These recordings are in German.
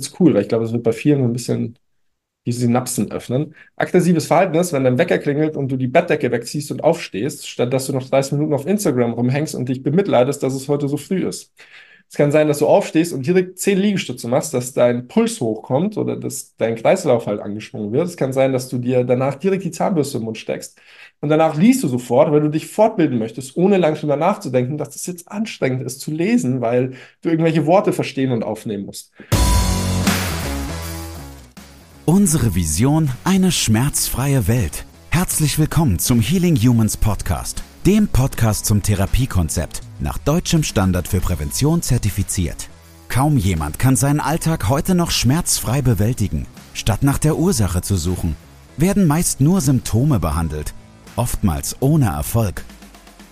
ist cool, weil ich glaube, es wird bei vielen ein bisschen die Synapsen öffnen. Aggressives Verhalten ist, wenn dein Wecker klingelt und du die Bettdecke wegziehst und aufstehst, statt dass du noch 30 Minuten auf Instagram rumhängst und dich bemitleidest, dass es heute so früh ist. Es kann sein, dass du aufstehst und direkt 10 Liegestütze machst, dass dein Puls hochkommt oder dass dein Kreislauf halt angeschwungen wird. Es kann sein, dass du dir danach direkt die Zahnbürste im Mund steckst. Und danach liest du sofort, weil du dich fortbilden möchtest, ohne lang drüber nachzudenken, dass das jetzt anstrengend ist zu lesen, weil du irgendwelche Worte verstehen und aufnehmen musst. Unsere Vision, eine schmerzfreie Welt. Herzlich willkommen zum Healing Humans Podcast, dem Podcast zum Therapiekonzept, nach deutschem Standard für Prävention zertifiziert. Kaum jemand kann seinen Alltag heute noch schmerzfrei bewältigen. Statt nach der Ursache zu suchen, werden meist nur Symptome behandelt, oftmals ohne Erfolg.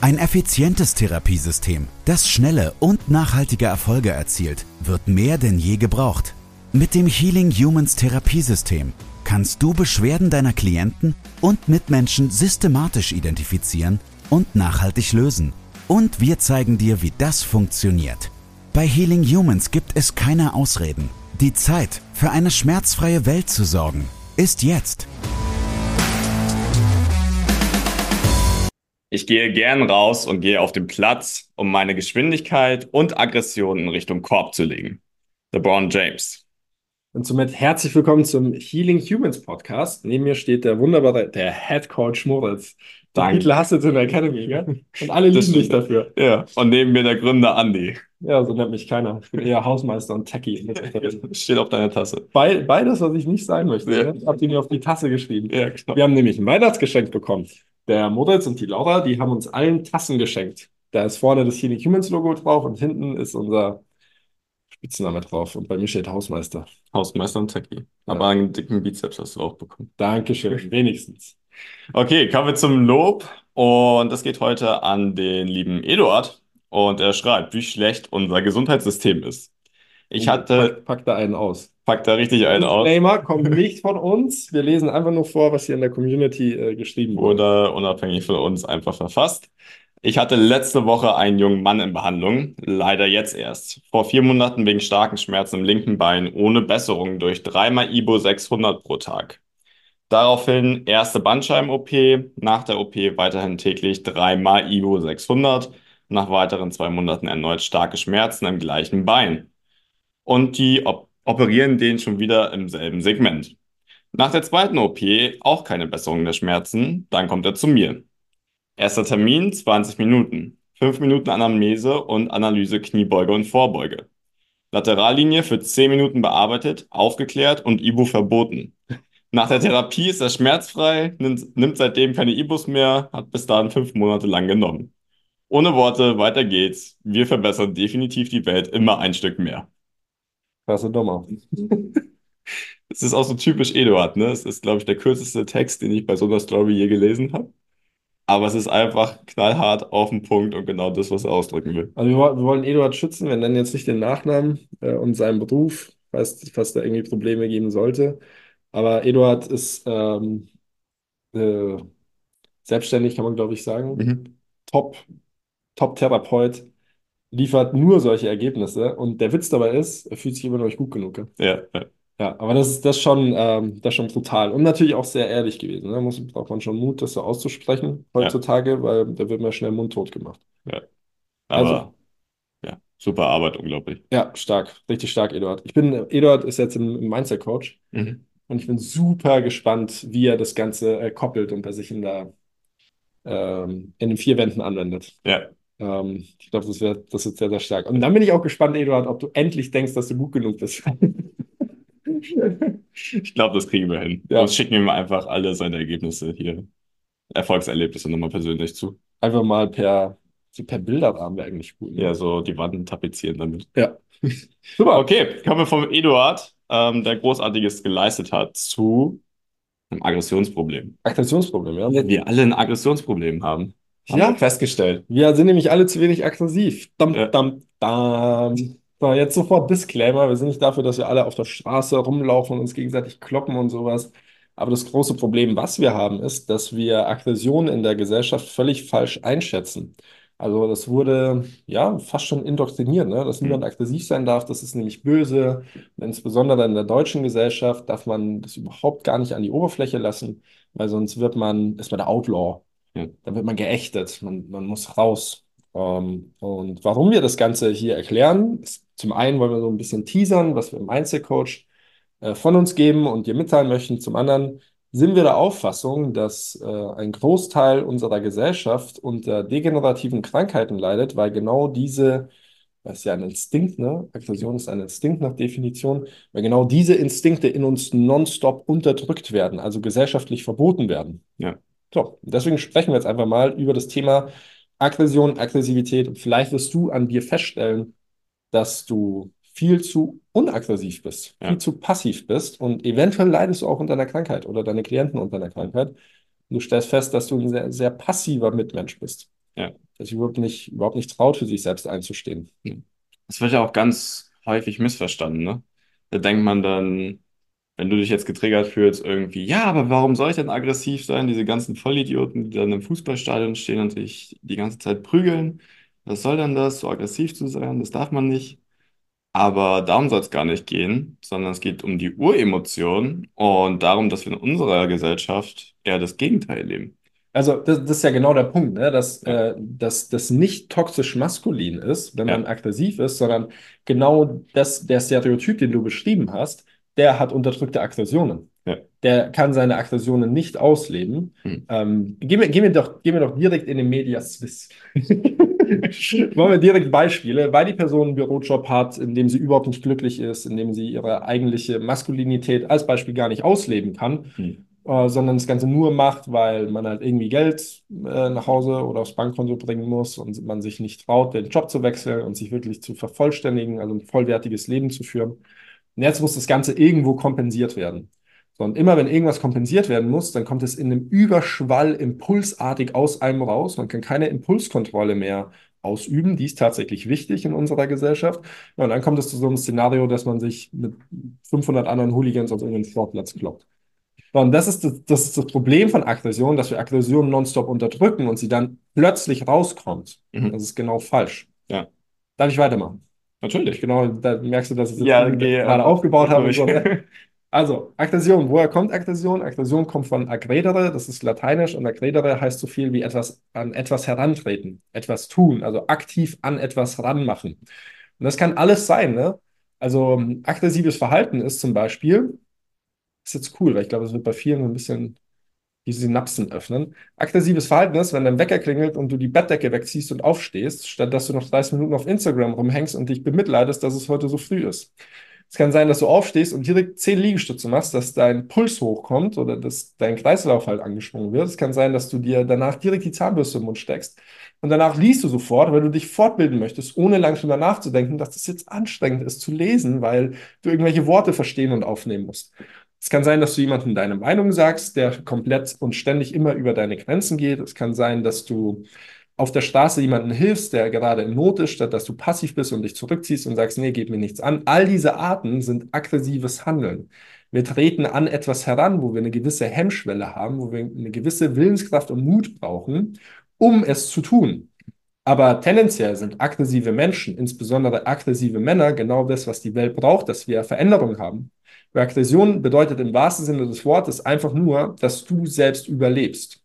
Ein effizientes Therapiesystem, das schnelle und nachhaltige Erfolge erzielt, wird mehr denn je gebraucht. Mit dem Healing Humans Therapiesystem kannst du Beschwerden deiner Klienten und Mitmenschen systematisch identifizieren und nachhaltig lösen. Und wir zeigen dir, wie das funktioniert. Bei Healing Humans gibt es keine Ausreden. Die Zeit, für eine schmerzfreie Welt zu sorgen, ist jetzt. Ich gehe gern raus und gehe auf den Platz, um meine Geschwindigkeit und Aggression in Richtung Korb zu legen. LeBron James. Und somit herzlich willkommen zum Healing Humans Podcast. Neben mir steht der wunderbare, der Head Coach Moritz. Danke. Titel hast du in der Academy, gell? Und alle lieben dich dafür. Ja, und neben mir der Gründer Andy. Ja, so nennt mich keiner. Ich bin eher Hausmeister und Techie. Steht auf deiner Tasse. Be beides, was ich nicht sein möchte. Ja. ne? Ich habe die mir auf die Tasse geschrieben. Ja, genau. Wir haben nämlich ein Weihnachtsgeschenk bekommen. Der Moritz und die Laura, die haben uns allen Tassen geschenkt. Da ist vorne das Healing Humans Logo drauf und hinten ist unser Spitzname drauf. Und bei mir steht Hausmeister. Hausmeister und Techie. Aber einen dicken Bizeps hast du auch bekommen. Dankeschön, wenigstens. Okay, kommen wir zum Lob. Und das geht heute an den lieben Eduard. Und er schreibt, wie schlecht unser Gesundheitssystem ist. Ich hatte, Pack, pack da einen aus. packt da richtig einen aus. Disclaimer kommt nicht von uns. Wir lesen einfach nur vor, was hier in der Community äh, geschrieben wurde. oder unabhängig von uns einfach verfasst. Ich hatte letzte Woche einen jungen Mann in Behandlung, leider jetzt erst. Vor vier Monaten wegen starken Schmerzen im linken Bein ohne Besserung durch dreimal Ibo 600 pro Tag. Daraufhin erste Bandscheiben-OP, nach der OP weiterhin täglich dreimal Ibo 600, nach weiteren zwei Monaten erneut starke Schmerzen im gleichen Bein. Und die op operieren den schon wieder im selben Segment. Nach der zweiten OP auch keine Besserung der Schmerzen, dann kommt er zu mir. Erster Termin 20 Minuten, 5 Minuten Anamnese und Analyse Kniebeuge und Vorbeuge. Laterallinie für 10 Minuten bearbeitet, aufgeklärt und Ibu verboten. Nach der Therapie ist er schmerzfrei, nimmt, nimmt seitdem keine Ibus mehr, hat bis dahin fünf Monate lang genommen. Ohne Worte, weiter geht's. Wir verbessern definitiv die Welt immer ein Stück mehr. Klasse Dummer. Es ist auch so typisch Eduard, ne? Es ist, glaube ich, der kürzeste Text, den ich bei so einer Story je gelesen habe. Aber es ist einfach knallhart auf den Punkt und genau das, was er ausdrücken will. Also wir, wir wollen Eduard schützen, wir nennen jetzt nicht den Nachnamen äh, und seinen Beruf, falls, falls da irgendwie Probleme geben sollte. Aber Eduard ist ähm, äh, selbstständig, kann man glaube ich sagen. Mhm. Top, Top-Therapeut, liefert nur solche Ergebnisse. Und der Witz dabei ist, er fühlt sich immer noch nicht gut genug. ja. Ja, ja, aber das ist das ist schon, ähm, das ist schon brutal und natürlich auch sehr ehrlich gewesen. Ne? Muss, braucht man schon Mut, das so auszusprechen heutzutage, weil da wird man schnell mundtot gemacht. ja. Also- Aber ja, super Arbeit, unglaublich. Ja, stark, richtig stark, Eduard. Ich bin, Eduard ist jetzt im, im Mindset-Coach Mhm. und ich bin super gespannt, wie er das Ganze äh, koppelt und bei sich in der, ähm, in den vier Wänden anwendet. Ja, Ähm, ich glaube, das wird, das wird sehr, sehr stark. Und dann bin ich auch gespannt, Eduard, ob du endlich denkst, dass du gut genug bist. ich glaube, das kriegen wir hin. Ja. Sonst schicken wir ihm einfach alle seine Ergebnisse hier, Erfolgserlebnisse nochmal persönlich zu. Einfach mal per, per Bilderrahmen wäre eigentlich gut. ne? Ja, so die Wanden tapezieren damit. Ja. Super. Okay, kommen wir vom Eduard, ähm, der Großartiges geleistet hat, zu einem Aggressionsproblem. Aggressionsproblem, ja. Wir alle ein Aggressionsproblem haben. Haben Ja. wir festgestellt. Wir sind nämlich alle zu wenig aggressiv. Dam, Ja. dam, dam. So, jetzt sofort Disclaimer. Wir sind nicht dafür, dass wir alle auf der Straße rumlaufen und uns gegenseitig kloppen und sowas. Aber das große Problem, was wir haben, ist, dass wir Aggression in der Gesellschaft völlig falsch einschätzen. Also das wurde ja fast schon indoktriniert, ne? Dass niemand Hm. aggressiv sein darf, das ist nämlich böse. Und insbesondere in der deutschen Gesellschaft darf man das überhaupt gar nicht an die Oberfläche lassen, weil sonst wird man, ist man der Outlaw. Ja. Dann wird man geächtet, man, man muss raus. Ähm, und warum wir das Ganze hier erklären, ist zum einen wollen wir so ein bisschen teasern, was wir im Einzelcoach äh, von uns geben und dir mitteilen möchten. Zum anderen sind wir der Auffassung, dass äh, ein Großteil unserer Gesellschaft unter degenerativen Krankheiten leidet, weil genau diese, das ist ja ein Instinkt, ne? Aggression ist ein Instinkt nach Definition, weil genau diese Instinkte in uns nonstop unterdrückt werden, also gesellschaftlich verboten werden. Ja. So, deswegen sprechen wir jetzt einfach mal über das Thema Aggression, Aggressivität und vielleicht wirst du an dir feststellen, dass du viel zu unaggressiv bist, Ja. viel zu passiv bist und eventuell leidest du auch unter einer Krankheit oder deine Klienten unter einer Krankheit. Du stellst fest, dass du ein sehr, sehr passiver Mitmensch bist, Ja. der sich überhaupt nicht, überhaupt nicht traut, für sich selbst einzustehen. Das wird ja auch ganz häufig missverstanden, ne? Da denkt man dann, wenn du dich jetzt getriggert fühlst, irgendwie, ja, aber warum soll ich denn aggressiv sein? Diese ganzen Vollidioten, die dann im Fußballstadion stehen und sich die ganze Zeit prügeln. Was soll denn das, so aggressiv zu sein? Das darf man nicht. Aber darum soll es gar nicht gehen, sondern es geht um die Uremotion und darum, dass wir in unserer Gesellschaft eher das Gegenteil leben. Also das, das ist ja genau der Punkt, ne? dass, Ja. äh, dass das nicht toxisch maskulin ist, wenn Ja. man aggressiv ist, sondern genau das, der Stereotyp, den du beschrieben hast, der hat unterdrückte Aggressionen. Ja. Der kann seine Aggressionen nicht ausleben. Hm. Ähm, gehen wir, gehen wir doch, gehen wir doch direkt in den Medias Vis. Wollen wir direkt Beispiele, weil die Person einen Bürojob hat, in dem sie überhaupt nicht glücklich ist, in dem sie ihre eigentliche Maskulinität als Beispiel gar nicht ausleben kann, Hm. äh, sondern das Ganze nur macht, weil man halt irgendwie Geld äh, nach Hause oder aufs Bankkonto bringen muss und man sich nicht traut, den Job zu wechseln und sich wirklich zu vervollständigen, also ein vollwertiges Leben zu führen. Und jetzt muss das Ganze irgendwo kompensiert werden. So, und immer wenn irgendwas kompensiert werden muss, dann kommt es in einem Überschwall impulsartig aus einem raus. Man kann keine Impulskontrolle mehr ausüben. Die ist tatsächlich wichtig in unserer Gesellschaft. Ja, und dann kommt es zu so einem Szenario, dass man sich mit 500 anderen Hooligans auf irgendeinen Sportplatz kloppt. So, Und das ist das, das ist das Problem von Aggression, dass wir Aggression nonstop unterdrücken und sie dann plötzlich rauskommt. Mhm. Das ist genau falsch. Ja. Darf ich weitermachen? Natürlich. Genau, da merkst du, dass ich das Ja, geh gerade einfach aufgebaut habe. So, ne? Also, Aggression. Woher kommt Aggression? Aggression kommt von aggredere, das ist lateinisch, und aggredere heißt so viel wie etwas an etwas herantreten, etwas tun, also aktiv an etwas ranmachen. Und das kann alles sein, ne? Also, aggressives Verhalten ist zum Beispiel, ist jetzt cool, weil ich glaube, es wird bei vielen ein bisschen die Synapsen öffnen. Aggressives Verhalten ist, wenn dein Wecker klingelt und du die Bettdecke wegziehst und aufstehst, statt dass du noch 30 Minuten auf Instagram rumhängst und dich bemitleidest, dass es heute so früh ist. Es kann sein, dass du aufstehst und direkt 10 Liegestütze machst, dass dein Puls hochkommt oder dass dein Kreislauf halt angeschwungen wird. Es kann sein, dass du dir danach direkt die Zahnbürste im Mund steckst und danach liest du sofort, weil du dich fortbilden möchtest, ohne lang drüber nachzudenken, dass das jetzt anstrengend ist zu lesen, weil du irgendwelche Worte verstehen und aufnehmen musst. Es kann sein, dass du jemandem deine Meinung sagst, der komplett und ständig immer über deine Grenzen geht. Es kann sein, dass du auf der Straße jemandem hilfst, der gerade in Not ist, statt dass du passiv bist und dich zurückziehst und sagst, nee, geht mir nichts an. All diese Arten sind aggressives Handeln. Wir treten an etwas heran, wo wir eine gewisse Hemmschwelle haben, wo wir eine gewisse Willenskraft und Mut brauchen, um es zu tun. Aber tendenziell sind aggressive Menschen, insbesondere aggressive Männer, genau das, was die Welt braucht, dass wir Veränderung haben. Aggression bedeutet im wahrsten Sinne des Wortes einfach nur, dass du selbst überlebst.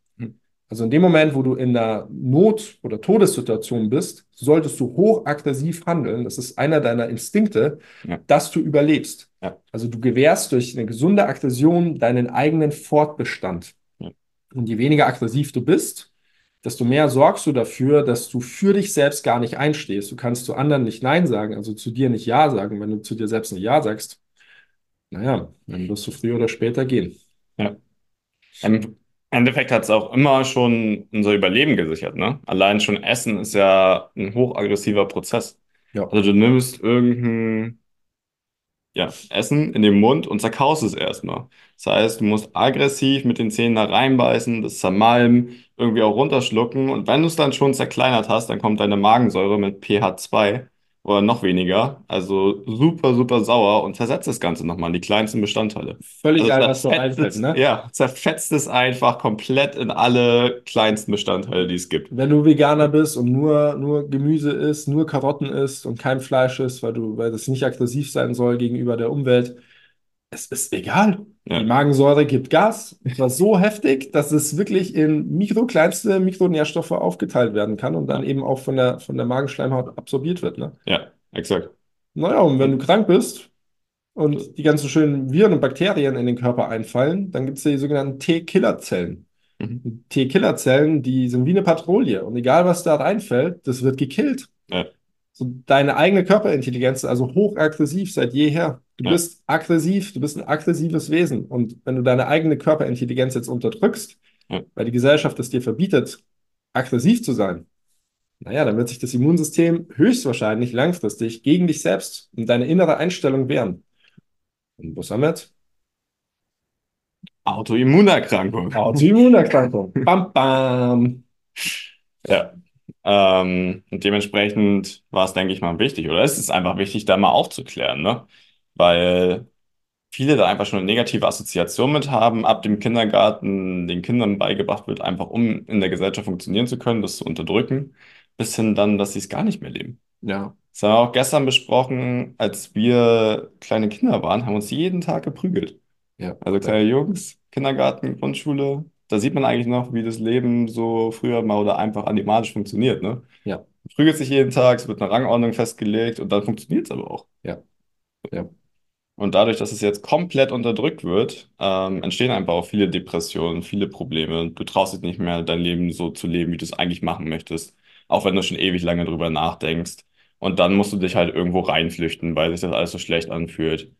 Also in dem Moment, wo du in einer Not- oder Todessituation bist, solltest du hochaggressiv handeln. Das ist einer deiner Instinkte, Ja. dass du überlebst. Ja. Also du gewährst durch eine gesunde Aggression deinen eigenen Fortbestand. Ja. Und je weniger aggressiv du bist, desto mehr sorgst du dafür, dass du für dich selbst gar nicht einstehst. Du kannst zu anderen nicht Nein sagen, also zu dir nicht Ja sagen. Wenn du zu dir selbst nicht Ja sagst, naja, dann wirst du früher oder später gehen. Ja. Im Endeffekt hat es auch immer schon unser Überleben gesichert, ne? Allein schon Essen ist ja ein hochaggressiver Prozess. Ja. Also du nimmst irgendein ja, Essen in den Mund und zerkaust es erstmal. Das heißt, du musst aggressiv mit den Zähnen da reinbeißen, das zermalmen, irgendwie auch runterschlucken. Und wenn du es dann schon zerkleinert hast, dann kommt deine Magensäure mit pH 2 oder noch weniger. Also super, super sauer und zersetzt das Ganze nochmal in die kleinsten Bestandteile. Völlig Also geil, was so einfällt, ne? ja, zerfetzt es einfach komplett in alle kleinsten Bestandteile, die es gibt. Wenn du Veganer bist und nur, nur Gemüse isst, nur Karotten isst und kein Fleisch isst, weil du, weil das nicht aggressiv sein soll gegenüber der Umwelt, es ist egal. Die Ja, Magensäure gibt Gas. Und zwar so heftig, dass es wirklich in mikrokleinste Mikronährstoffe aufgeteilt werden kann und dann eben auch von der, von der Magenschleimhaut absorbiert wird, ne? ja, exakt. Naja, und wenn du krank bist und die ganzen schönen Viren und Bakterien in den Körper einfallen, dann gibt es die sogenannten T-Killerzellen. mhm. T-Killerzellen, die sind wie eine Patrouille. Und egal, was da reinfällt, das wird gekillt. Ja, So deine eigene Körperintelligenz ist also hochaggressiv seit jeher. Du ja, bist aggressiv, du bist ein aggressives Wesen. Und wenn du deine eigene Körperintelligenz jetzt unterdrückst, ja. weil die Gesellschaft es dir verbietet, aggressiv zu sein, naja, dann wird sich das Immunsystem höchstwahrscheinlich langfristig gegen dich selbst und deine innere Einstellung wehren. Und was haben wir jetzt? Autoimmunerkrankung. Autoimmunerkrankung. Bam, bam. Ja. Ähm, und dementsprechend war es, denke ich mal, wichtig, oder es ist einfach wichtig, da mal aufzuklären, ne? Weil viele da einfach schon eine negative Assoziation mit haben, ab dem Kindergarten den Kindern beigebracht wird, einfach um in der Gesellschaft funktionieren zu können, das zu unterdrücken, bis hin dann, dass sie es gar nicht mehr leben. Ja, Das haben wir auch gestern besprochen, als wir kleine Kinder waren, haben uns jeden Tag geprügelt. ja, Also kleine Jungs, Kindergarten, Grundschule, da sieht man eigentlich noch, wie das Leben so früher mal oder einfach animalisch funktioniert, ne? ja, Man prügelt sich jeden Tag, es wird eine Rangordnung festgelegt und dann funktioniert es aber auch. ja, ja. Und dadurch, dass es jetzt komplett unterdrückt wird, ähm, entstehen einfach auch viele Depressionen, viele Probleme. Du traust dich nicht mehr, dein Leben so zu leben, wie du es eigentlich machen möchtest, auch wenn du schon ewig lange drüber nachdenkst. Und dann musst du dich halt irgendwo reinflüchten, weil sich das alles so schlecht anfühlt.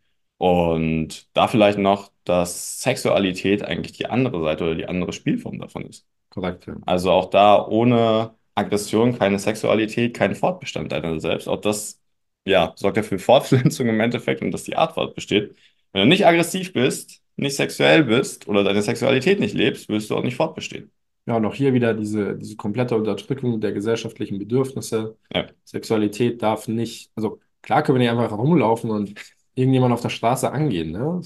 Und da vielleicht noch, dass Sexualität eigentlich die andere Seite oder die andere Spielform davon ist. Korrekt, ja. Also auch da ohne Aggression keine Sexualität, kein Fortbestand deiner selbst. Auch das, ja, sorgt ja für Fortpflanzung im Endeffekt und dass die Art fortbesteht. Wenn du nicht aggressiv bist, nicht sexuell bist oder deine Sexualität nicht lebst, wirst du auch nicht fortbestehen. Ja, und auch hier wieder diese, diese komplette Unterdrückung der gesellschaftlichen Bedürfnisse. Ja, Sexualität darf nicht, also klar können wir nicht einfach rumlaufen und irgendjemand auf der Straße angehen, ne?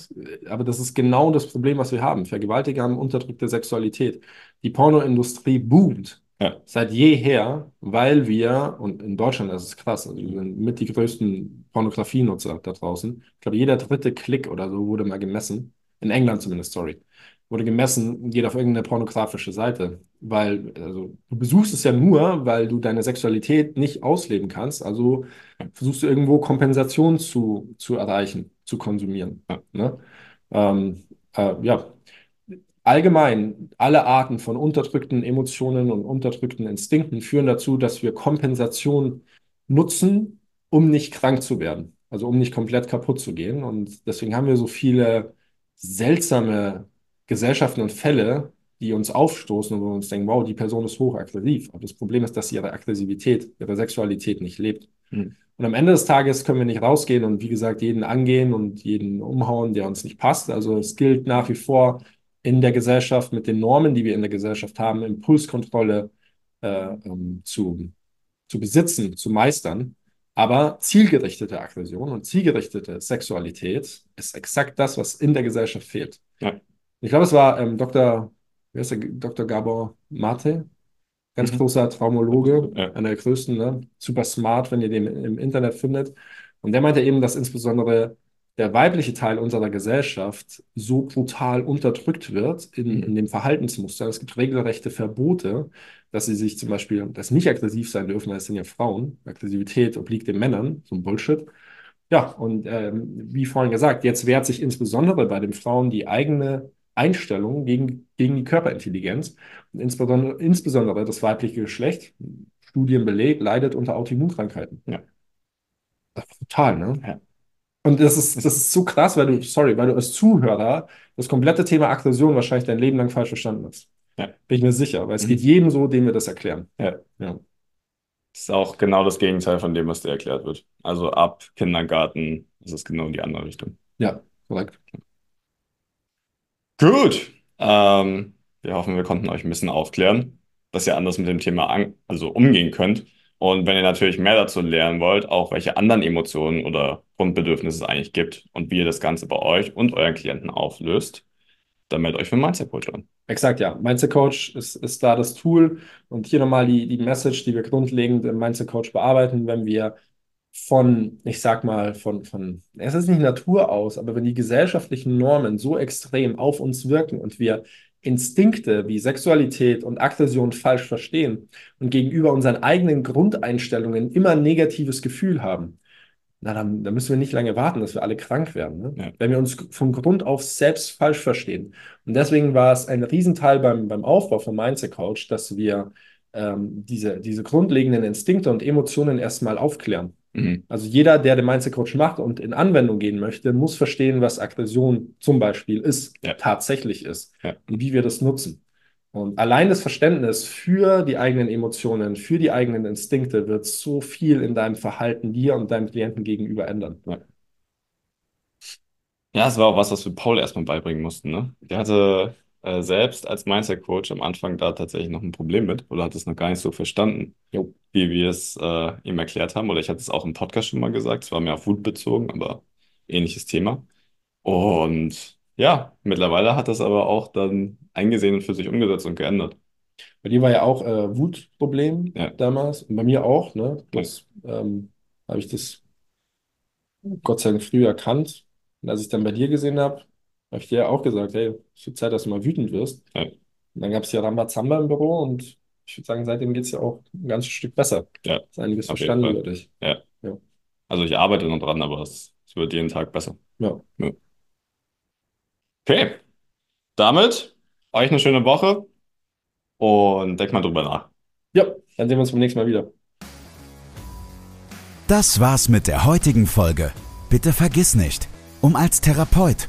Aber das ist genau das Problem, was wir haben. Vergewaltiger haben unterdrückte Sexualität. Die Pornoindustrie boomt ja, seit jeher, weil wir, und in Deutschland ist es krass, also wir sind mit die größten Pornografienutzer da draußen. Ich glaube, jeder dritte Klick oder so wurde mal gemessen. In England zumindest, sorry. Wurde gemessen, geht auf irgendeine pornografische Seite. Weil, also, du besuchst es ja nur, weil du deine Sexualität nicht ausleben kannst. Also versuchst du irgendwo Kompensation zu, zu erreichen, zu konsumieren. ja, Ne? Ähm, äh, ja, allgemein, alle Arten von unterdrückten Emotionen und unterdrückten Instinkten führen dazu, dass wir Kompensation nutzen, um nicht krank zu werden. Also um nicht komplett kaputt zu gehen. Und deswegen haben wir so viele seltsame Gesellschaften und Fälle, die uns aufstoßen und wo wir uns denken, wow, die Person ist hochaggressiv. Aber das Problem ist, dass sie ihre Aggressivität, ihre Sexualität nicht lebt. hm, Und am Ende des Tages können wir nicht rausgehen und wie gesagt jeden angehen und jeden umhauen, der uns nicht passt. Also es gilt nach wie vor in der Gesellschaft mit den Normen, die wir in der Gesellschaft haben, Impulskontrolle äh, ähm, zu, zu besitzen, zu meistern. Aber zielgerichtete Aggression und zielgerichtete Sexualität ist exakt das, was in der Gesellschaft fehlt. ja, Ich glaube, es war ähm, Dr. Wie heißt der? Dr. Gabor Mate, ganz mhm, großer Traumologe, ja, einer der größten, ne? Super smart, wenn ihr den im Internet findet. Und der meinte eben, dass insbesondere der weibliche Teil unserer Gesellschaft so brutal unterdrückt wird in, in mhm, dem Verhaltensmuster. Es gibt regelrechte Verbote, dass sie sich zum Beispiel, dass nicht aggressiv sein dürfen, weil es sind ja Frauen. Aggressivität obliegt den Männern, so ein Bullshit. Ja, und ähm, wie vorhin gesagt, jetzt wehrt sich insbesondere bei den Frauen die eigene Einstellung gegen, gegen die Körperintelligenz und insbesondere, insbesondere das weibliche Geschlecht, Studien belegt, leidet unter Autoimmunkrankheiten. ja, Total, ne? ja, Und das ist, das ist so krass, weil du, sorry, weil du als Zuhörer das komplette Thema Aggression wahrscheinlich dein Leben lang falsch verstanden hast. ja, Bin ich mir sicher, weil es geht mhm, jedem so, dem wir das erklären. ja. Ja, Das ist auch genau das Gegenteil von dem, was dir erklärt wird. Also ab Kindergarten ist es genau in die andere Richtung. ja, korrekt. Gut. Ähm, wir hoffen, wir konnten euch ein bisschen aufklären, dass ihr anders mit dem Thema an also umgehen könnt Und wenn ihr natürlich mehr dazu lernen wollt, auch welche anderen Emotionen oder Grundbedürfnisse es eigentlich gibt und wie ihr das Ganze bei euch und euren Klienten auflöst, dann meldet euch für Mindset Coach an. Exakt, ja. Mindset Coach ist, ist da das Tool. Und hier nochmal die, die Message, die wir grundlegend im Mindset Coach bearbeiten, wenn wir von, ich sag mal, von, von, es ist nicht Natur aus, aber wenn die gesellschaftlichen Normen so extrem auf uns wirken und wir Instinkte wie Sexualität und Aggression falsch verstehen und gegenüber unseren eigenen Grundeinstellungen immer ein negatives Gefühl haben, na, dann, dann müssen wir nicht lange warten, dass wir alle krank werden. Ne? Ja. Wenn wir uns von Grund auf selbst falsch verstehen. Und deswegen war es ein Riesenteil beim, beim Aufbau von Mindset Coach, dass wir ähm, diese, diese grundlegenden Instinkte und Emotionen erstmal aufklären. Mhm. Also jeder, der den Mindset Coach macht und in Anwendung gehen möchte, muss verstehen, was Aggression zum Beispiel ist, ja. tatsächlich ist ja. und wie wir das nutzen. Und allein das Verständnis für die eigenen Emotionen, für die eigenen Instinkte wird so viel in deinem Verhalten dir und deinem Klienten gegenüber ändern. Ja. Ja, es war auch was, was wir Paul erstmal beibringen mussten. Ne? Der hatte äh, selbst als Mindset-Coach am Anfang da tatsächlich noch ein Problem mit oder hat es noch gar nicht so verstanden, jo. wie wir es äh, ihm erklärt haben. Oder ich hatte es auch im Podcast schon mal gesagt, es war mehr auf Wut bezogen, aber ähnliches Thema. Und ja, mittlerweile hat das aber auch dann eingesehen und für sich umgesetzt und geändert. Bei dir war ja auch äh, Wutproblem ja. damals und bei mir auch. Ne? Das ähm, habe ich das Gott sei Dank früh erkannt. Und als ich dann bei dir gesehen habe, habe ich dir ja auch gesagt, hey, es wird Zeit, dass du mal wütend wirst. Ja. Und dann gab es ja Rambazamba im Büro und ich würde sagen, seitdem geht es ja auch ein ganzes Stück besser. Ja. Ist einiges verstanden über dich. Ja. ja. Also ich arbeite noch dran, aber es, es wird jeden Tag besser. Ja. ja. Okay. Damit euch eine schöne Woche und denkt mal drüber nach. Ja, dann sehen wir uns beim nächsten Mal wieder. Das war's mit der heutigen Folge. Bitte vergiss nicht, um als Therapeut,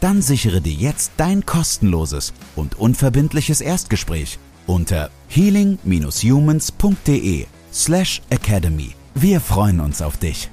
dann sichere dir jetzt dein kostenloses und unverbindliches Erstgespräch unter healing-humans.de slash academy. Wir freuen uns auf dich.